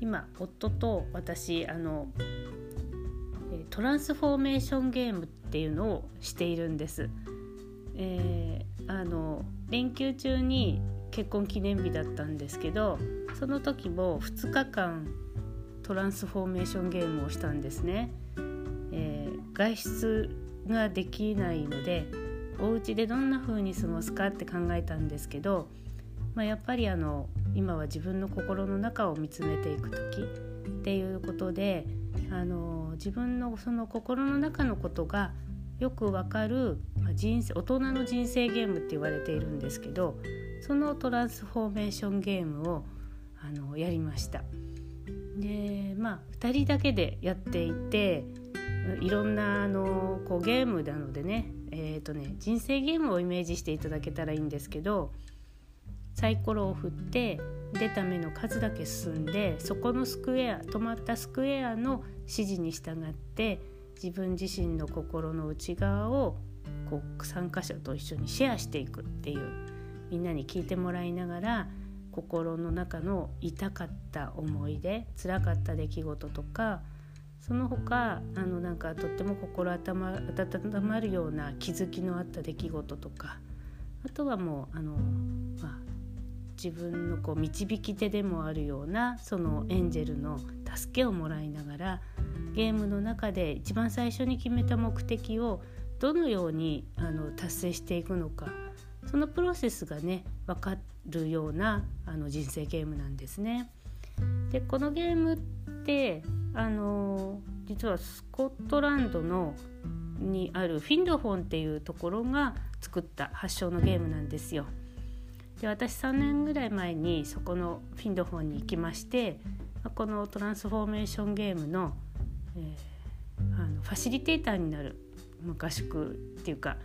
今夫と私あのトランスフォーメーションゲームっていうのをしているんです。えー、あの連休中に結婚記念日だったんですけどその時も2日間トランスフォーメーションゲームをしたんですね。えー、外出ができないのでお家でどんな風に過ごすかって考えたんですけどまあ、やっぱりあの今は自分の心の中を見つめていく時っていうことであの自分のその心の中のことがよくわかる、ま、人生大人の人生ゲームって言われているんですけどそのトランスフォーメーションゲームをあのやりました。でまあ2人だけでやっていていろんなあのこうゲームなのでね,、えーとね人生ゲームをイメージしていただけたらいいんですけどサイコロを振って出た目の数だけ進んでそこのスクエア止まったスクエアの指示に従って自分自身の心の内側をこう参加者と一緒にシェアしていくっていうみんなに聞いてもらいながら心の中の痛かった思い出辛かった出来事とかその他あのなんかとっても心温まるような気づきのあった出来事とかあとはもうあの、まあ、自分のこう導き手でもあるようなそのエンジェルの助けをもらいながらゲームの中で一番最初に決めた目的をどのようにあの達成していくのかそのプロセスがね分かるようなあの人生ゲームなんですね。でこのゲームってあの実はスコットランドのにあるフィンドフォンっていうところが作った発祥のゲームなんですよ。で私3年ぐらい前にそこのフィンドフォンに行きましてこのトランスフォーメーションゲームの,、えー、あのファシリテーターになる合宿っていうか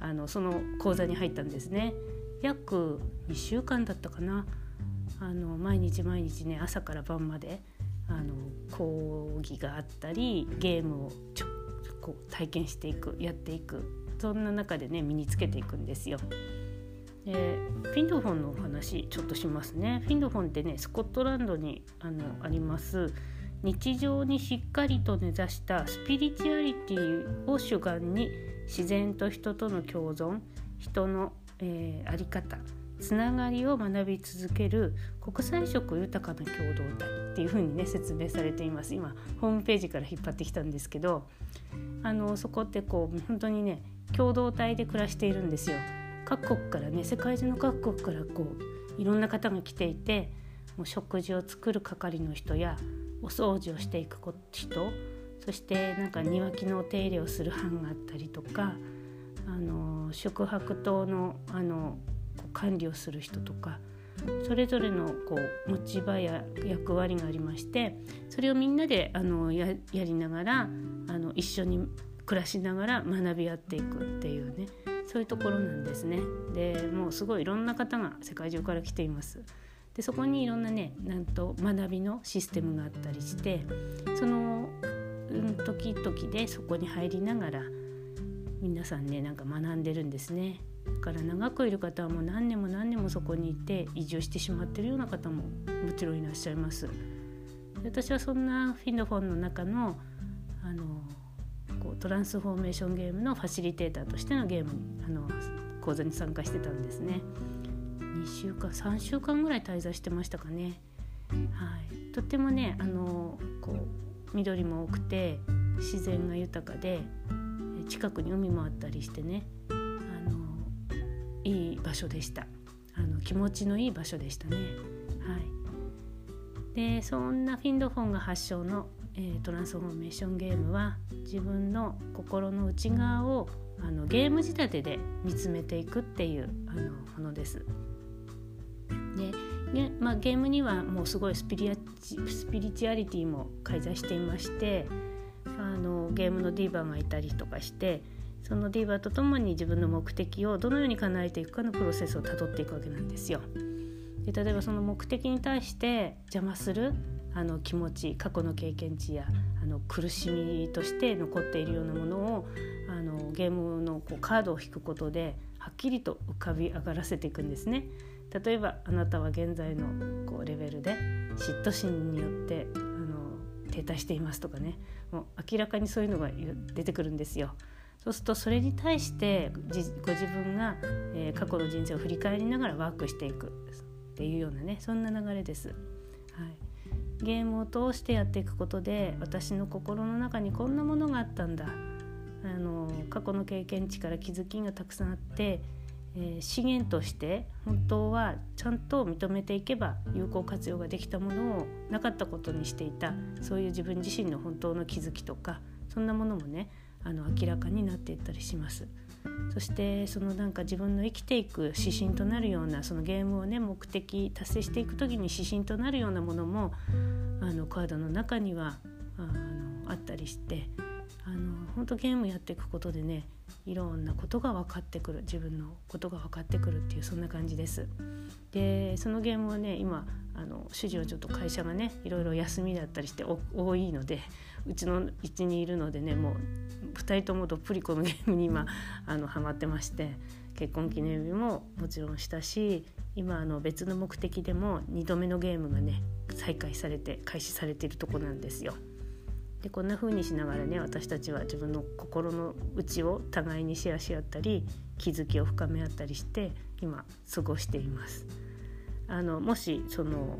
あのその講座に入ったんですね約2週間だったかなあの毎日毎日ね朝から晩まであの講義があったりゲームをちょこう体験していくやっていくそんな中でね身につけていくんですよ。でフィンドフォンのお話ちょっとしますね。フィンドフォンってねスコットランドにあのあります。日常にしっかりと根ざしたスピリチュアリティを主眼に自然と人との共存人の、えー、あり方つながりを学び続ける国際色豊かな共同体っていう風にね説明されています。今ホームページから引っ張ってきたんですけどあのそこってこう本当にね共同体で暮らしているんですよ。各国からね世界中の各国からこういろんな方が来ていてもう食事を作る係の人やお掃除をしていく人そしてなんか庭木のお手入れをする班があったりとかあの宿泊棟のあの管理をする人とかそれぞれのこう持ち場や役割がありましてそれをみんなであのやりながらあの一緒に暮らしながら学び合っていくっていうね。そういうところなんですね。でもうすごいいろんな方が世界中から来ています。でそこにいろんなねなんと学びのシステムがあったりしてその、時々でそこに入りながら皆さんねなんか学んでるんですね。だから長くいる方はもう何年も何年もそこにいて移住してしまってるような方ももちろんいらっしゃいます。私はそんなフィンドフォンの中のあのこうトランスフォーメーションゲームのファシリテーターとしてのゲームにあの講座に参加してたんですね。2週間3週間ぐらい滞在してましたかね。はい。とってもねあのこう緑も多くて自然が豊かで近くに海もあったりしてねあのいい場所でした。あの気持ちのいい場所でしたね。はい。でそんなフィンドフォンが発祥の、えー、トランスフォーメーションゲームは自分の心の内側をあのゲーム仕立てで見つめていくっていうあのものです。でまあ、ゲームにはもうすごいスピリアスピリチュアリティも介在していましてあのゲームのディーバーがいたりとかしてそのディーバーとともに自分の目的をどのように叶えていくかのプロセスをたどっていくわけなんですよ。で例えばその目的に対して邪魔するあの気持ち過去の経験値やあの苦しみとして残っているようなものをあのゲームのこうカードを引くことではっきりと浮かび上がらせていくんですね。例えばあなたは現在のこうレベルで嫉妬心によってあの停滞していますとかねもう明らかにそういうのが出てくるんですよ。そうするとそれに対してご自分が、えー、過去の人生を振り返りながらワークしていくっていうようなねそんな流れです。はい、ゲームを通してやっていくことで私の心の中にこんなものがあったんだあの過去の経験値から気づきがたくさんあってえー、資源として本当はちゃんと認めていけば有効活用ができたものをなかったことにしていたそういう自分自身の本当の気づきとかそんなものもねあの明らかになっていったりします。そしてそのなんか自分の生きていく指針となるようなそのゲームをね目的達成していく時に指針となるようなものもあのカードの中にはあのあったりしてあの本当ゲームやっていくことでねいろんなことが分かってくる自分のことが分かってくるっていうそんな感じです。でそのゲームはね今あの主人はちょっと会社がねいろいろ休みだったりして多いのでうちの一にいるのでねもう2人ともどっぷりこのゲームに今あのハマってまして結婚記念日ももちろんしたし今あの別の目的でも2度目のゲームがね再開されて開始されているとこなんですよ。でこんな風にしながらね私たちは自分の心の内を互いにシェアし合ったり気づきを深め合ったりして今過ごしています。あのもしその、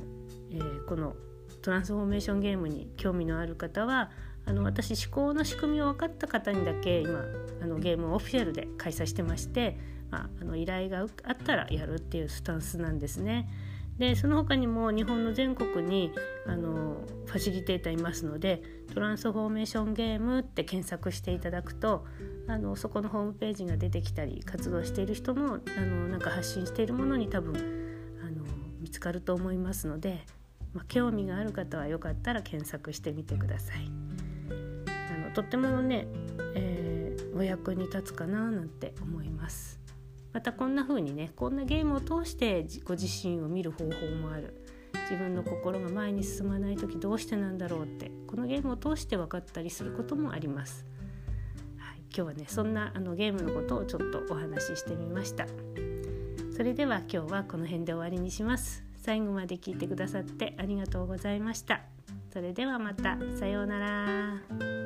えー、このトランスフォーメーションゲームに興味のある方はあの私思考の仕組みを分かった方にだけ今あのゲームをオフィシャルで開催してまして、まあ、あの依頼があったらやるっていうスタンスなんですね。でその他にも日本の全国にあのファシリテーターいますのでトランスフォーメーションゲームって検索していただくとあのそこのホームページが出てきたり活動している人もあのなんか発信しているものに多分見つかると思いますので、まあ、興味がある方はよかったら検索してみてください。あのとってもね、えー、お役に立つかななんて思います。またこんな風にねこんなゲームを通してご自身を見る方法もある自分の心が前に進まない時どうしてなんだろうってこのゲームを通して分かったりすることもあります。はい、今日はねそんなあのゲームのことをちょっとお話ししてみました。それでは今日はこの辺で終わりにします。最後まで聞いてくださってありがとうございました。それではまたさようなら。